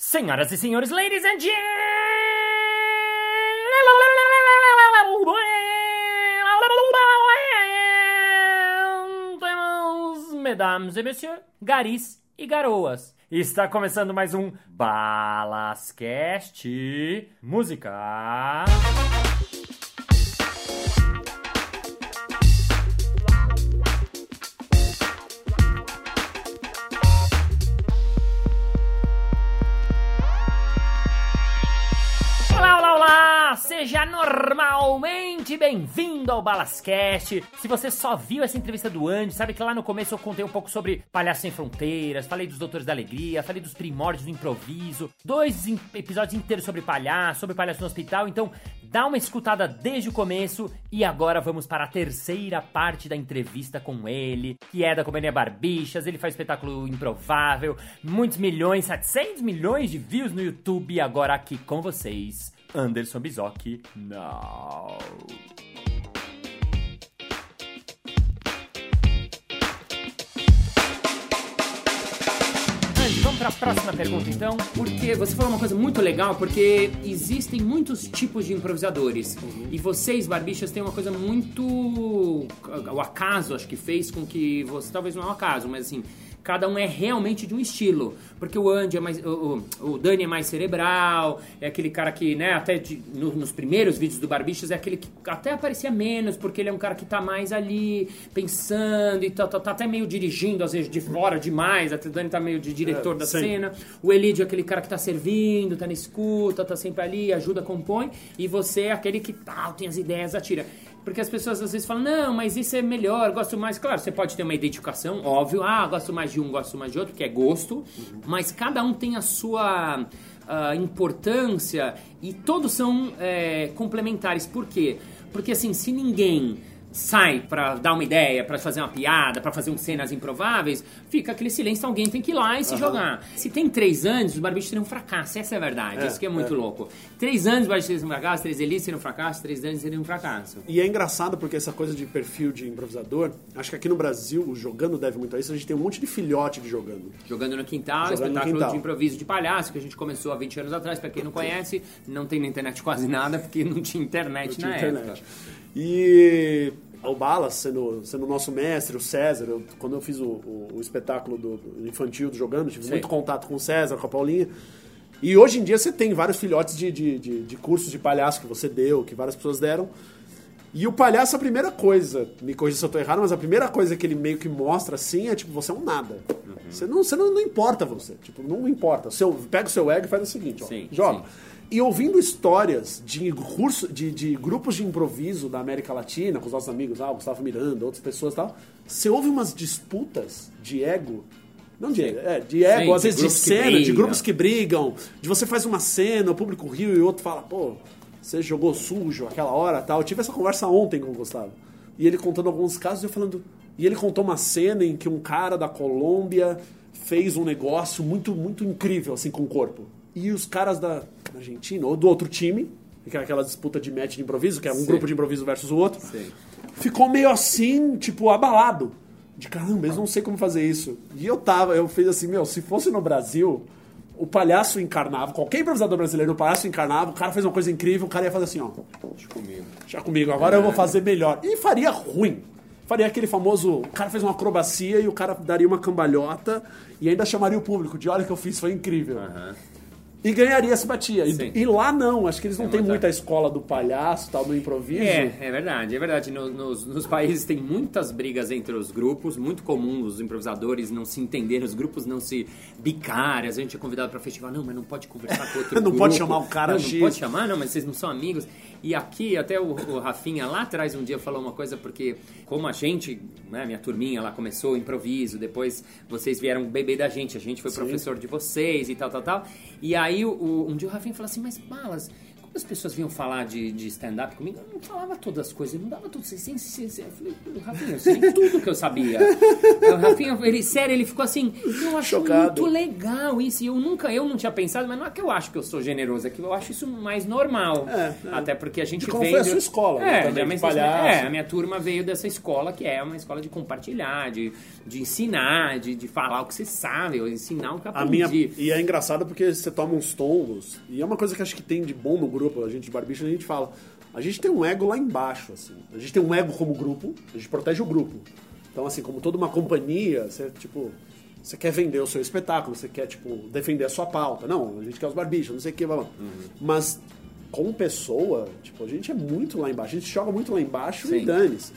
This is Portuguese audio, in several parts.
Senhoras e senhores, ladies and gentlemen, mesdames et messieurs, garis e garoas. Está começando mais um Balascast Música. Seja normalmente bem-vindo ao Balascast. Se você só viu essa entrevista do Andy, sabe que lá no começo eu contei um pouco sobre Palhaço Sem Fronteiras, falei dos Doutores da Alegria, falei dos primórdios do improviso, dois episódios inteiros sobre palhaço, sobre palhaço no hospital, então dá uma escutada desde o começo e agora vamos para a terceira parte da entrevista com ele, que é da Companhia Barbichas, ele faz espetáculo improvável, muitos milhões, 700 milhões de views no YouTube e agora aqui com vocês, Anderson Bizocchi. Now. Vamos para a próxima pergunta então. Porque você falou uma coisa muito legal, porque existem muitos tipos de improvisadores. E vocês, barbichas, têm uma coisa muito. O acaso, acho que fez com que você. Talvez não é um acaso, mas assim. Cada um é realmente de um estilo. Porque o Andy é mais. O, o- o Dani é mais cerebral, é aquele cara que, né, até de- no- nos primeiros vídeos do Barbichas, é aquele que até aparecia menos, porque ele é um cara que tá mais ali pensando e tá, tá, tá até meio dirigindo, às vezes de fora demais. Até o Dani tá meio de diretor da sim. cena. O Elidio é aquele cara que tá servindo, tá na escuta, tá sempre ali, ajuda, compõe. E você é aquele que tal, tem as ideias, atira. Porque as pessoas às vezes falam, não, mas isso é melhor, gosto mais. Claro, você pode ter uma identificação, óbvio. Ah, gosto mais de um, gosto mais de outro, que é gosto. Mas cada um tem a sua ah, importância e todos são é, complementares. Por quê? Porque assim, se ninguém sai pra dar uma ideia, pra fazer uma piada, pra fazer um cenas improváveis, fica aquele silêncio, alguém tem que ir lá e se jogar. Se tem três anos, os barbichos seriam um fracasso, essa é a verdade, É, isso que é muito é. louco. Três anos os barbichos seriam um fracasso, três elites seriam um fracasso, três anos seriam um fracasso. E é engraçado porque essa coisa de perfil de improvisador, acho que aqui no Brasil, o jogando deve muito a isso, a gente tem um monte de filhote de jogando. Jogando no quintal, Jogando no espetáculo quintal. de improviso de palhaço, que a gente começou há 20 anos atrás, pra quem não conhece, não tem na internet quase nada, porque não tinha internet Tinha na internet. época. E o Balas, sendo, sendo o nosso mestre, o César, eu- quando eu fiz o, o- o espetáculo do, do infantil do jogando, tive Sim. muito contato com o César, com a Paulinha. E hoje em dia você tem vários filhotes de, de, de, de cursos de palhaço que você deu, que várias pessoas deram. E o palhaço, a primeira coisa, me corrija se eu tô errado, mas a primeira coisa que ele meio que mostra assim é tipo, você é um nada. Você, não, você não, não importa você. Tipo, não importa. Seu, pega o seu ego e faz o seguinte, ó, Sim, joga. sim. E ouvindo histórias de, curso, de, de grupos de improviso da América Latina, com os nossos amigos, ah, o Gustavo Miranda, outras pessoas e tal, você ouve umas disputas de ego. Não de ego, é, de ego, Sim, às de vezes de que cena, de grupos que brigam, de você faz uma cena, o público riu e o outro fala, pô, você jogou sujo aquela hora tal. Eu tive essa conversa ontem com o Gustavo. E ele contando alguns casos e eu falando. E ele contou uma cena em que um cara da Colômbia fez um negócio muito, muito incrível, assim, com o corpo. E os caras da Argentina, ou do outro time, que é aquela disputa de match de improviso, que é um Sim. grupo de improviso versus o outro, Sim. ficou meio assim, tipo, abalado. De caramba, eu não sei como fazer isso. E eu tava, eu fiz assim, meu, se fosse no Brasil, o palhaço encarnava, qualquer improvisador brasileiro, o palhaço encarnava, o cara fez uma coisa incrível, o cara ia fazer assim, ó. Deixa comigo. Já comigo, agora eu vou fazer melhor. E faria ruim. Faria aquele famoso. O cara fez uma acrobacia e o cara daria uma cambalhota e ainda chamaria o público de olha o que eu fiz, foi incrível. E ganharia simpatia. Sim. E, e lá não, acho que eles não É têm muita escola do palhaço, tal, do improviso. É, é verdade, é verdade. No- nos, nos países tem muitas brigas entre os grupos, muito comum os improvisadores não se entenderem, os grupos não se bicarem. A gente é convidado para festival, não, mas não pode conversar com outro Não grupo. pode chamar o cara não, não pode chamar, não, mas vocês não são amigos. E aqui, até o, o Rafinha lá atrás um dia falou uma coisa, porque como a gente, né, minha turminha lá começou o improviso, depois vocês vieram beber da gente, a gente foi professor de vocês e tal, tal, tal. E aí o- o- um dia o Rafinha falou assim, mas Balas, quando as pessoas vinham falar de, de stand-up comigo, eu não falava todas as coisas, eu não dava tudo. Sem, sem, sem, eu falei, Rafinha, eu sei tudo que eu sabia. o Rafinha, ele, sério, ele ficou assim, eu acho Chocado. muito legal isso. E eu nunca, eu não tinha pensado, mas não é que eu acho que eu sou generoso, é que eu acho isso mais normal. É, é. Até porque a gente De veio foi a sua escola, né, É, também, minha, palhaço. é, a minha turma veio dessa escola que é uma escola de compartilhar, de, de ensinar, de, de falar o que você sabe, ou ensinar o que eu A minha, aprendi. e é engraçado porque você toma uns tombos. E é uma coisa que acho que tem de bom no grupo, a gente de barbicha, a gente fala. A gente tem um ego lá embaixo, assim. A gente tem um ego como grupo, a gente protege o grupo. Então, assim, como toda uma companhia, você, tipo, você quer vender o seu espetáculo, você quer, tipo, defender a sua pauta. Não, a gente quer os barbichas, não sei o que, blá. Mas, como pessoa, tipo, a gente é muito lá embaixo. A gente joga muito lá embaixo e Sim. dane-se.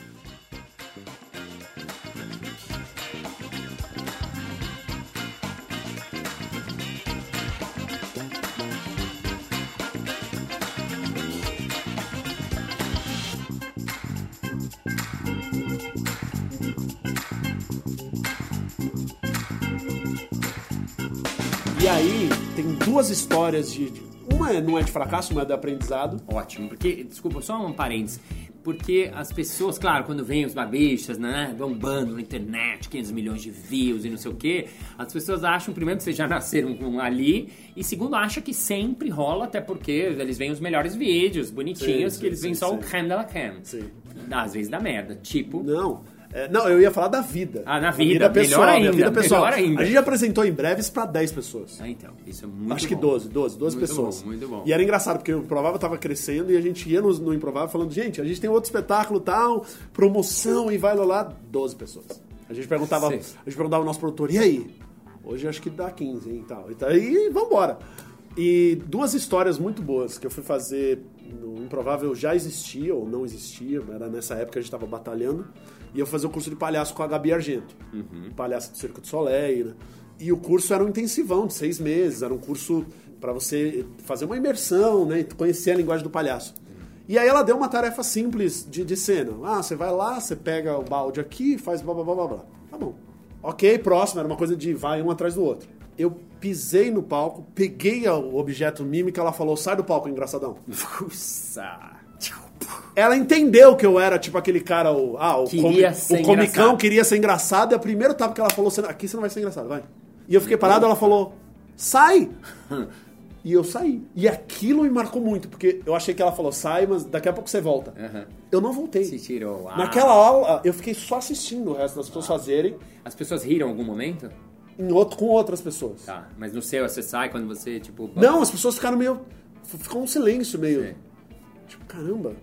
Duas histórias de. de- uma não é de fracasso, uma é de aprendizado. Ótimo, porque, desculpa, só um parênteses. Porque as pessoas, claro, quando vêm os babichas, né, bombando na internet, 500 milhões de views e não sei o quê, as pessoas acham, primeiro, que vocês já nasceram ali, e segundo, acham que sempre rola, até porque eles veem os melhores vídeos, bonitinhos, Sim, que eles sim, veem sim, só o sim. creme de la creme. Sim. Às vezes dá merda, tipo... Não. É, não, eu ia falar da vida. Ah, na A vida, pessoal, melhor ainda, vida pessoal. melhor ainda. A gente apresentou em breves pra 10 pessoas. Ah, então, isso é muito Acho que bom. 12, 12, 12 Muito pessoas. bom, muito bom. E era engraçado, porque o Improvável tava crescendo e a gente ia no, no Improvável falando, gente, a gente tem outro espetáculo tal, promoção e vai lá, lá, 12 pessoas. A gente perguntava, Sim. a gente perguntava ao nosso produtor, e aí? Hoje acho que dá 15, hein, e tal. E, e vambora. E duas histórias muito boas que eu fui fazer no Improvável já existia ou não existia, era nessa época que a gente tava batalhando. E eu fazia o curso de palhaço com a Gabi Argento, palhaço do Circo do Soleil, né? E o curso era um intensivão de seis meses, era um curso para você fazer uma imersão, né? Conhecer a linguagem do palhaço. E aí ela deu uma tarefa simples de, de cena. Ah, você vai lá, você pega o balde aqui, faz blá blá blá blá blá. Tá bom. Ok, próximo, era uma coisa de vai um atrás do outro. Eu pisei no palco, peguei o objeto mímico, ela falou, sai do palco, engraçadão. Fuça. Ela entendeu que eu era tipo aquele cara, o, ah, o, Queria comi- o comicão engraçado. queria ser engraçado, e o primeiro tapa que ela falou, "Você não- aqui você não vai ser engraçado, vai. E eu fiquei parado, ela falou, sai! E eu saí. E aquilo me marcou muito, porque eu achei que ela falou, sai, mas daqui a pouco você volta. Aham. Eu não voltei. Se tirou. Ah. Naquela aula, eu fiquei só assistindo o resto das pessoas fazerem As pessoas riram em algum momento? em outro, com outras pessoas. Tá, mas no seu você sai quando você, tipo... Não, as pessoas ficaram meio. Ficou um silêncio meio. Sim. Tipo, caramba.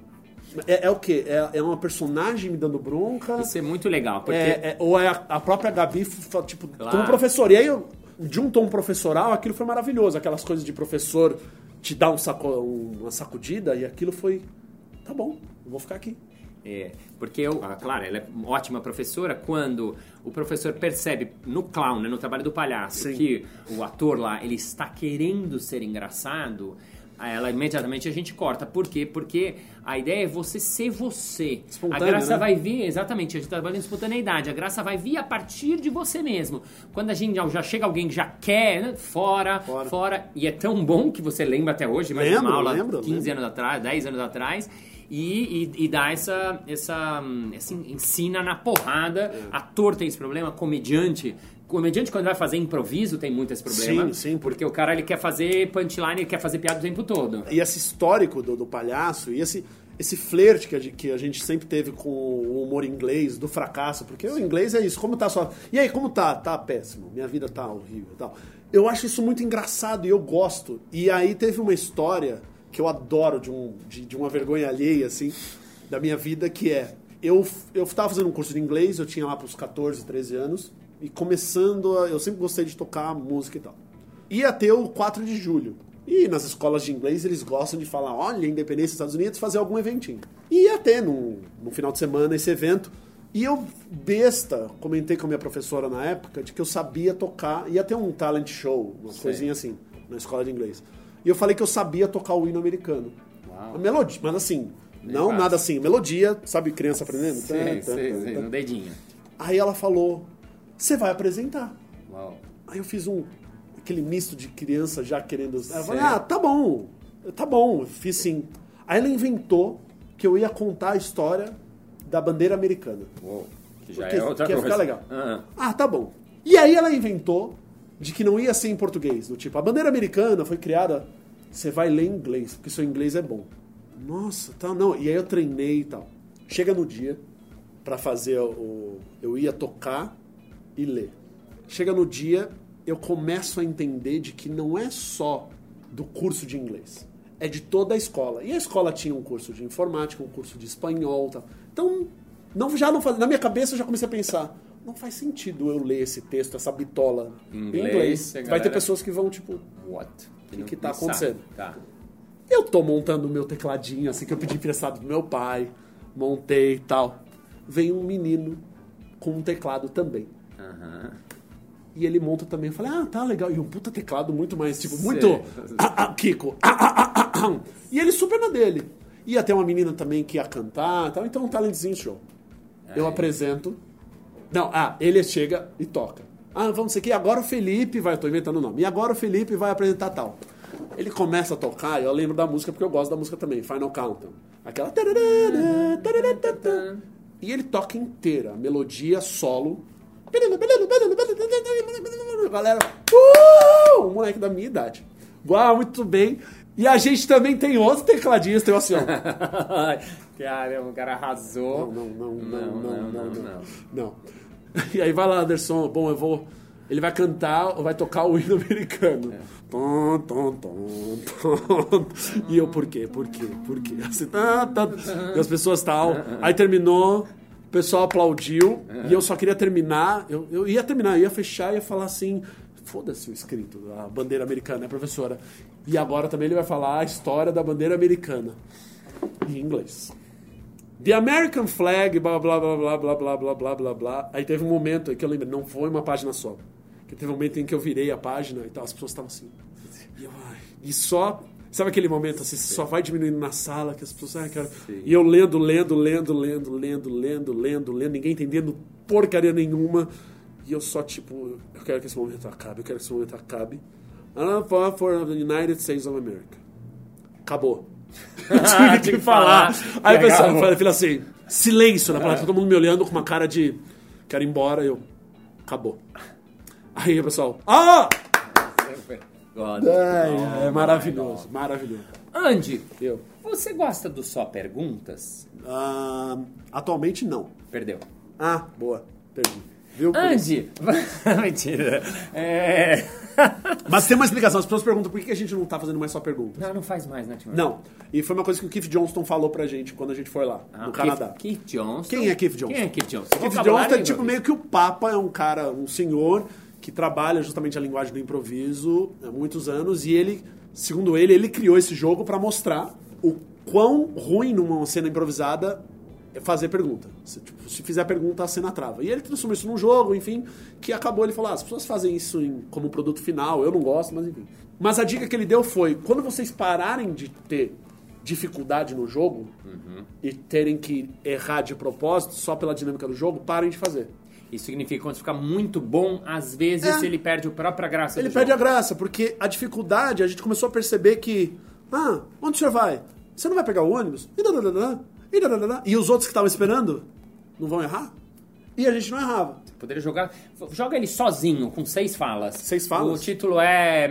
É, é o quê? É, é uma personagem me dando bronca? Isso é muito legal, porque... É, é- ou é a, a própria Gabi, tipo, Claro. como professor. E aí, eu, de um tom professoral, aquilo foi maravilhoso. Aquelas coisas de professor te dar um saco, um- uma sacudida, e aquilo foi. Tá bom, eu vou ficar aqui. É, porque eu, ah, claro, ela é ótima professora quando o professor percebe no clown, né, no trabalho do palhaço, Sim. que o ator lá, ele está querendo ser engraçado, ela imediatamente a gente corta. Por quê? Porque a ideia é você ser você. Espontâneo, a graça né? vai vir, exatamente, a gente trabalha em espontaneidade, a graça vai vir a partir de você mesmo. Quando a gente já, chega alguém que já quer, né, fora, Fora. fora, e é tão bom que você lembra até hoje, mas Lembro, uma aula lembro, 15 lembro. anos atrás, 10 anos atrás, e, e, e dá essa, essa, hum, assim, ensina na porrada. É. Ator tem esse problema, comediante. Comediante, quando vai fazer improviso, tem muito esse problema. Sim, sim, Porque o cara ele quer fazer punchline, ele quer fazer piada o tempo todo. E esse histórico do, do palhaço, e esse, esse flerte que a, gente, que a gente sempre teve com o humor inglês, do fracasso, porque o inglês é isso, como tá só. E aí, como tá? Tá péssimo, minha vida tá horrível e tal. Eu acho isso muito engraçado e eu gosto. E aí teve uma história que eu adoro de, um, de, de uma vergonha alheia, assim, da minha vida, que é. Eu, eu tava fazendo um curso de inglês, eu tinha lá pros 14, 13 anos, e começando, a, eu sempre gostei de tocar música e tal. Ia ter o 4 de julho. E nas escolas de inglês eles gostam de falar, olha, independência dos Estados Unidos, fazer algum eventinho. E ia ter no, no final de semana esse evento. E eu, besta, comentei com a minha professora na época de que eu sabia tocar, ia ter um talent show, uma coisinha assim, na escola de inglês. E eu falei que eu sabia tocar o hino americano. Uau. A melodia, mas assim, não fácil. nada assim, melodia, sabe criança aprendendo? Sei, Tá, sei, tá, sei, tá. no dedinho. Aí ela falou, você vai apresentar. Uau. Aí eu fiz um aquele misto de criança já querendo. Falei, Certo. ah, tá bom. Tá bom, eu fiz sim. Aí ela inventou que eu ia contar a história da bandeira americana. Uou, que já Porque é outra quer coisa. ficar legal. Ah, Ah, tá bom. E aí ela inventou de que não ia ser em português. Do tipo, a bandeira americana foi criada, você vai ler em inglês, porque seu inglês é bom. Nossa, tá, não. E aí eu treinei e tal. Chega no dia pra fazer o. Eu ia tocar e ler. Chega no dia, eu começo a entender de que não é só do curso de inglês. É de toda a escola. E a escola tinha um curso de informática, um curso de espanhol tal. Então, não, já não faz, na minha cabeça eu já comecei a pensar, não faz sentido eu ler esse texto, essa bitola em Inglês, inglês. a Vai galera- ter pessoas que vão, tipo, what? que não- que tá acontecendo? Tá. eu tô montando o meu tecladinho, assim, que eu pedi emprestado do meu pai, montei e tal. Vem um menino com um teclado também. Aham. E ele monta também. Eu falei, ah, tá legal. E um puta teclado muito mais, tipo, muito. Ah, ah, Kiko. Ah, ah, ah, ah, ah. E ele super na dele. Ia ter uma menina também que ia cantar e tal. Então, um talentzinho show. Eu Aí. apresento. Não, ah, ele chega e toca. Ah, vamos aqui. Agora o Felipe vai. Eu tô inventando o nome. E agora o Felipe vai apresentar tal. Ele começa a tocar, eu lembro da música porque eu gosto da música também, Final Countdown. Aquela. E ele toca inteira, melodia solo. Galera, uh! um moleque da minha idade. Uau, muito bem. E a gente também tem outro tecladista, eu assim, ó. Caramba, o cara arrasou. Não, não, não, não, não, não, não. não. E aí vai lá, Anderson, bom, eu vou. Ele vai cantar, vai tocar o hino americano. Tom, tom, tom, tom. E eu, por quê? Por quê? Por quê? Assim, tá, tá. E as pessoas tal. Aí terminou, o pessoal aplaudiu. E eu só queria terminar. Eu, eu ia terminar, eu ia fechar e ia falar assim. Foda-se o escrito, a bandeira americana, né, professora? E agora também ele vai falar a história da bandeira americana. Em inglês. The American Flag, blá blá blá blá blá blá blá blá blá blá. Aí teve um momento aí que eu lembro, não foi uma página só. Que teve um momento em que eu virei a página e tal, as pessoas estavam assim. E, eu, ai, e só. Sabe aquele momento assim, só vai diminuindo na sala, que as pessoas, ai, cara. Sim. E eu lendo, lendo, lendo, lendo, lendo, lendo, lendo, lendo, ninguém entendendo porcaria nenhuma. E eu só, tipo, eu quero que esse momento acabe, eu quero que esse momento acabe. I'm for for the United States of America. Acabou. Tive que que falar. falar. Aí o pessoal fala, fala assim, silêncio na plateia, todo mundo me olhando com uma cara de quero ir embora, eu. Acabou. Aí o pessoal. Ah! God. É, é maravilhoso, maravilhoso. Andy, Eu. você gosta do Só Perguntas? Ah, atualmente não. Perdeu. Ah, boa. Perdi. Viu? Andy! Mentira. É... Mas tem uma explicação. As pessoas perguntam por que a gente não tá fazendo mais só perguntas. Não, não faz mais, né, Timur? Não. E foi uma coisa que o Keith Johnston falou pra gente quando a gente foi lá, Ah, no Keith- Canadá. Keith Johnson. Quem é Keith Johnson? Quem é Keith Johnson? Keith Johnston é tipo meio que o Papa, é um cara, um senhor que trabalha justamente a linguagem do improviso há muitos anos e ele, segundo ele, ele criou esse jogo pra mostrar o quão ruim numa cena improvisada é fazer pergunta. Se, tipo, se fizer pergunta, a cena trava. E ele transformou isso num jogo, enfim, que acabou ele falou: ah, as pessoas fazem isso em- como produto final, eu não gosto, mas enfim. Mas a dica que ele deu foi: quando vocês pararem de ter dificuldade no jogo e terem que errar de propósito só pela dinâmica do jogo, parem de fazer. Isso significa que quando fica muito bom, às vezes É. ele perde a própria graça Ele perde a jogo. graça, porque a dificuldade, a gente começou a perceber que, ah, onde o senhor vai? Você não vai pegar o ônibus? E, dadadadã, e, dadadadã. e os outros que estavam esperando não vão errar? E a gente não errava. Poderia jogar. Joga ele sozinho, com seis falas. Seis falas? O título é,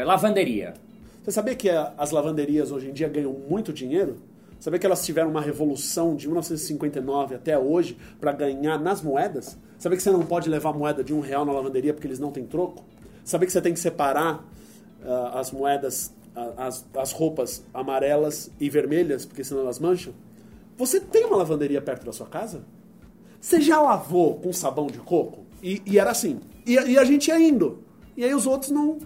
é, Lavanderia. Você sabia que a- as lavanderias hoje em dia ganham muito dinheiro? Sabia que elas tiveram uma revolução de 1959 até hoje para ganhar nas moedas? Sabia que você não pode levar moeda de um real na lavanderia porque eles não têm troco? Sabia que você tem que separar ah, as moedas, ah, as, as roupas amarelas e vermelhas porque senão elas mancham? Você tem uma lavanderia perto da sua casa? Você já lavou com sabão de coco? E, e era assim. E, e a gente ia indo. E aí os outros não.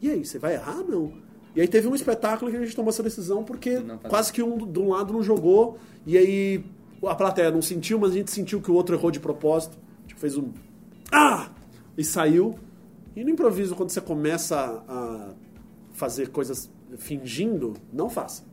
E aí, você vai errar? Não. E aí teve um espetáculo que a gente tomou essa decisão porque quase que um de um lado não jogou. E aí a plateia não sentiu, mas a gente sentiu que o outro errou de propósito. Gente fez um. Ah! E saiu. E no improviso, quando você começa a fazer coisas fingindo, não faça.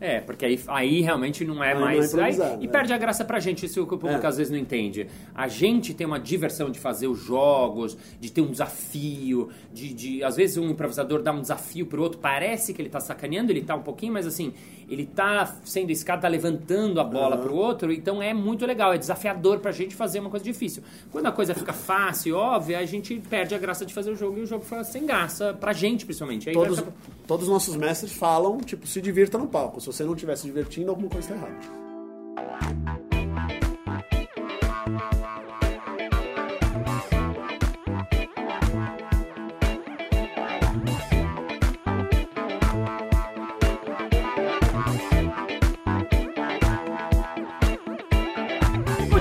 É, porque aí, aí realmente não é Aí não é mais. aí- improvisado, e é. perde a graça pra gente, isso que o público É. às vezes não entende. A gente tem uma diversão de fazer os jogos, de ter um desafio, de, de- Às vezes um improvisador dá um desafio pro outro, parece que ele tá sacaneando, ele tá um pouquinho, mas assim, ele tá sendo esse cara, tá levantando a bola pro outro, então é muito legal, é desafiador pra gente fazer uma coisa difícil. Quando a coisa fica fácil óbvia, a gente perde a graça de fazer o jogo e o jogo fica sem graça, pra gente principalmente. Aí vai Todos, ficar- todos os nossos mestres falam, tipo, se divirta no palco. Se você não estiver se divertindo, alguma coisa está errada.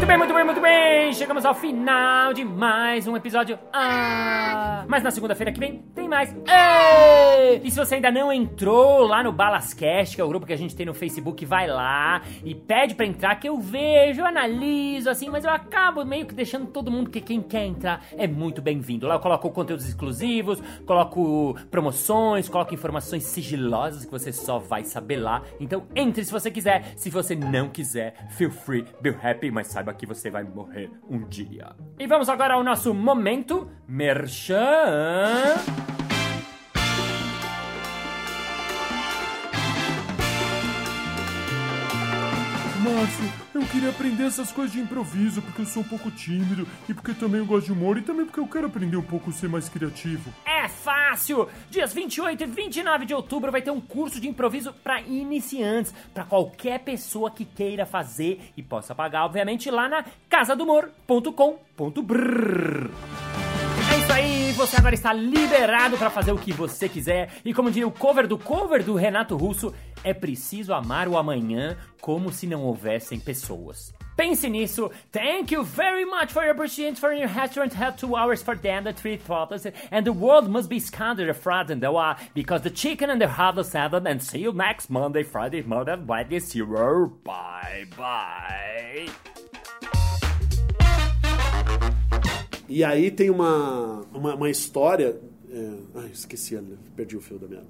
Muito bem, muito bem, muito bem! Chegamos ao final de mais um episódio. Ah! Mas na segunda-feira que vem tem mais. Ê! E se você ainda não entrou lá no Balascast, que é o grupo que a gente tem no Facebook, vai lá e pede pra entrar, que eu vejo, eu analiso, assim, mas eu acabo meio que deixando todo mundo que quem quer entrar é muito bem-vindo. Lá eu coloco conteúdos exclusivos, coloco promoções, coloco informações sigilosas que você só vai saber lá. Então entre se você quiser. Se você não quiser, feel free, be happy, mas saiba que você vai morrer um dia. E vamos agora ao nosso momento merchan. Eu queria aprender essas coisas de improviso porque eu sou um pouco tímido e porque também eu gosto de humor e também porque eu quero aprender um pouco a ser mais criativo. É fácil! Dias 28 e 29 de outubro vai ter um curso de improviso para iniciantes, para qualquer pessoa que queira fazer e possa pagar, obviamente, lá na casadumor.com.br. Isso aí, você agora está liberado para fazer o que você quiser. E como diria o cover do cover do Renato Russo, é preciso amar o amanhã como se não houvessem pessoas. Pense nisso. Thank you very much for your patience for your restaurant had two hours for them, the three thoughtless, and the world must be scattered afraid and war because the chicken and the heartless salad and see you next Monday, Friday, Monday, Wednesday, zero. Bye bye. E aí tem uma, uma, uma história. é, Ai, esqueci, perdi o fio da meada.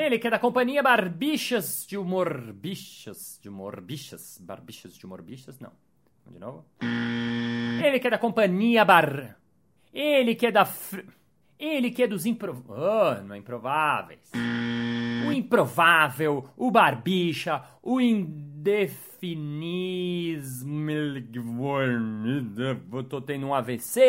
Ele que é da companhia Barbichas de Humor. Bichas de Humor. Bichas. Barbichas de Humor. Bichas? Não. De novo. Ele que é da companhia Bar. Ele que é da. fr- Ele que é dos improv... Oh, não é improváveis. O improvável, o barbicha, o indefinismo. Tô tendo um AVC.